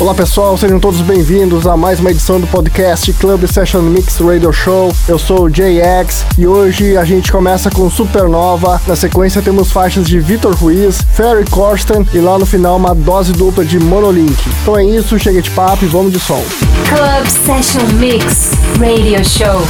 Olá pessoal, sejam todos bem-vindos a mais uma edição do podcast Club Session Mix Radio Show. Eu sou o JX e hoje a gente começa com Supernova. Na sequência temos faixas de Vitor Ruiz, Ferry Corsten e lá no final uma dose dupla de Monolink. Então é isso, chega de papo e vamos de som. Club Session Mix Radio Show.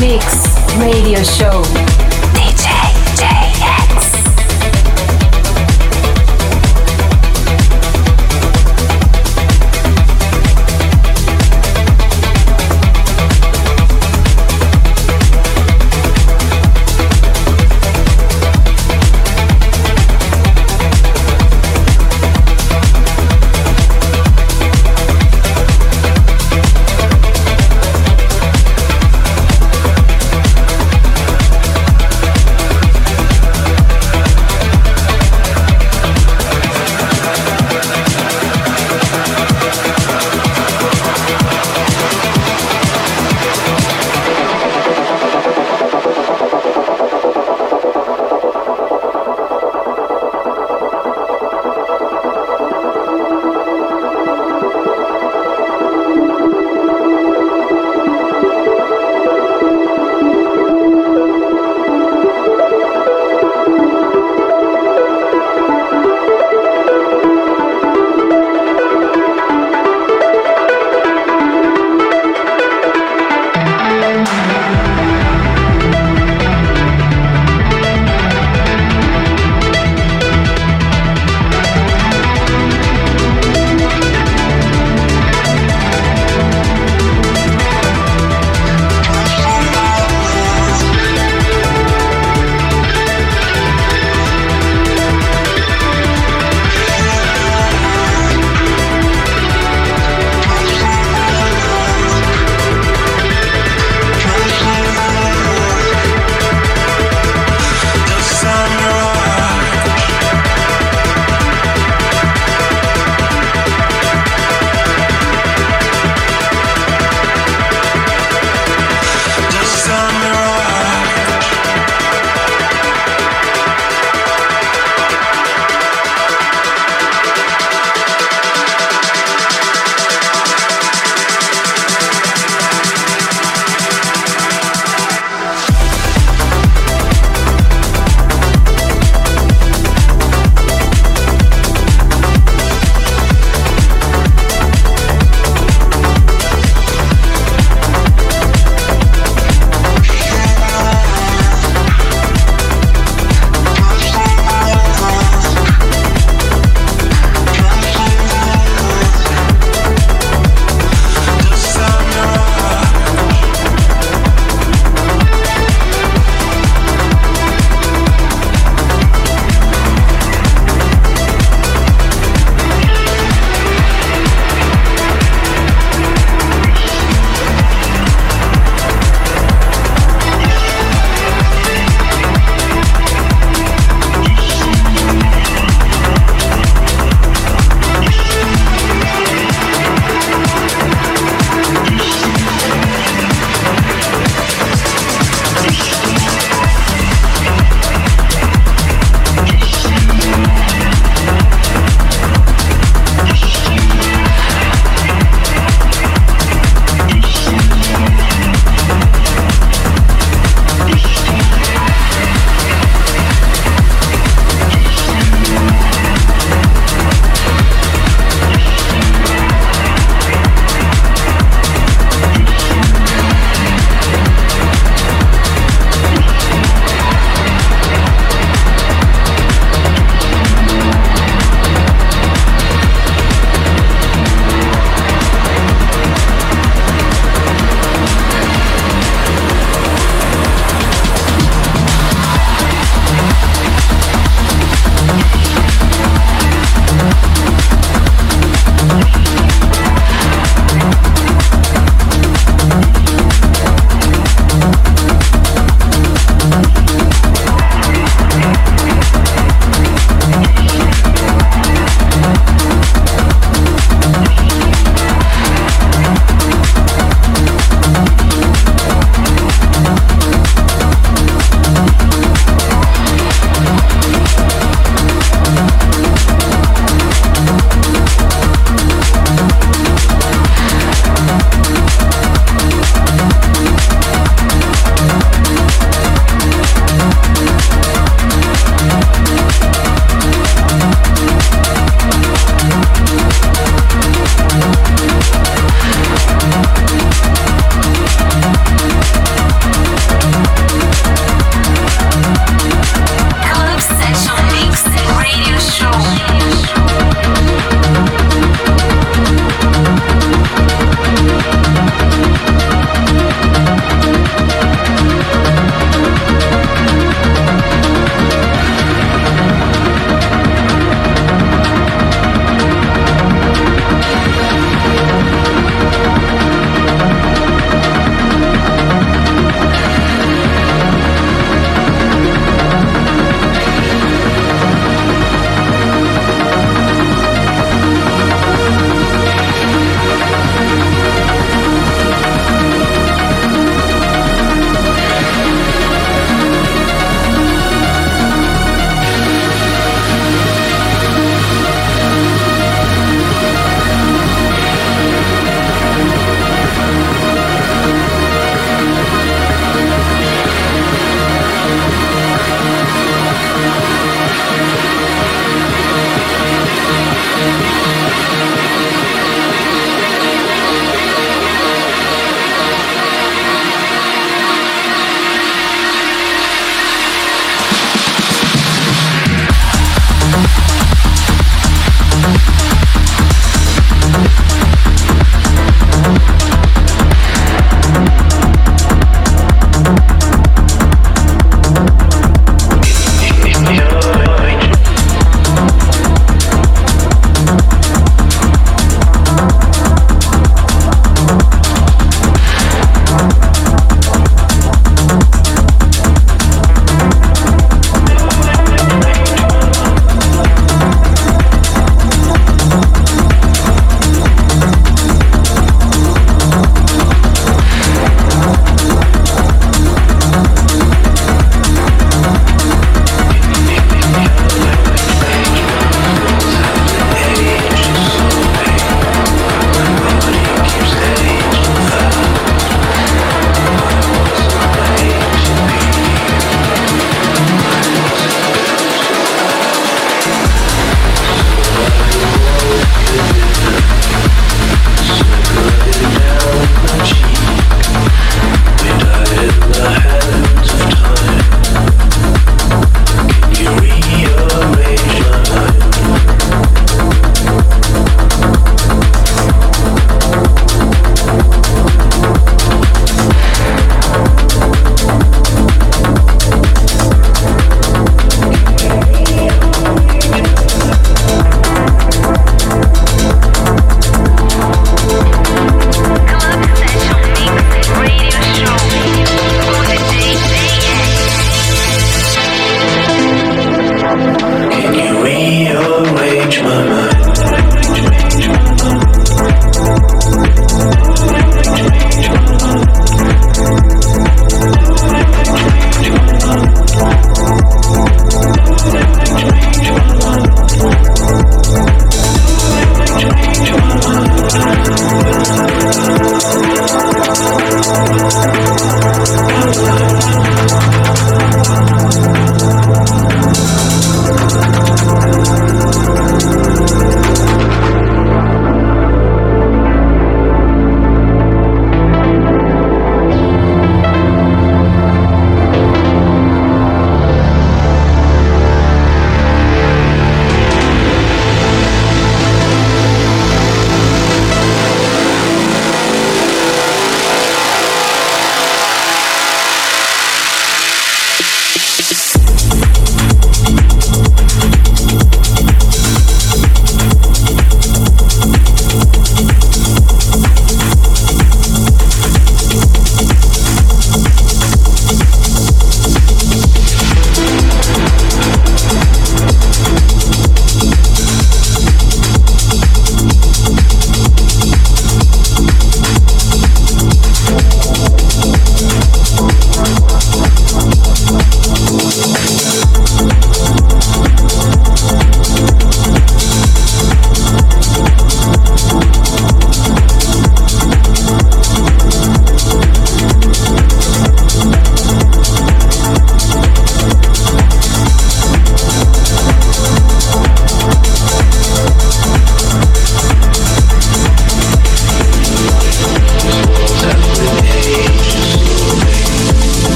Mix Radio Show.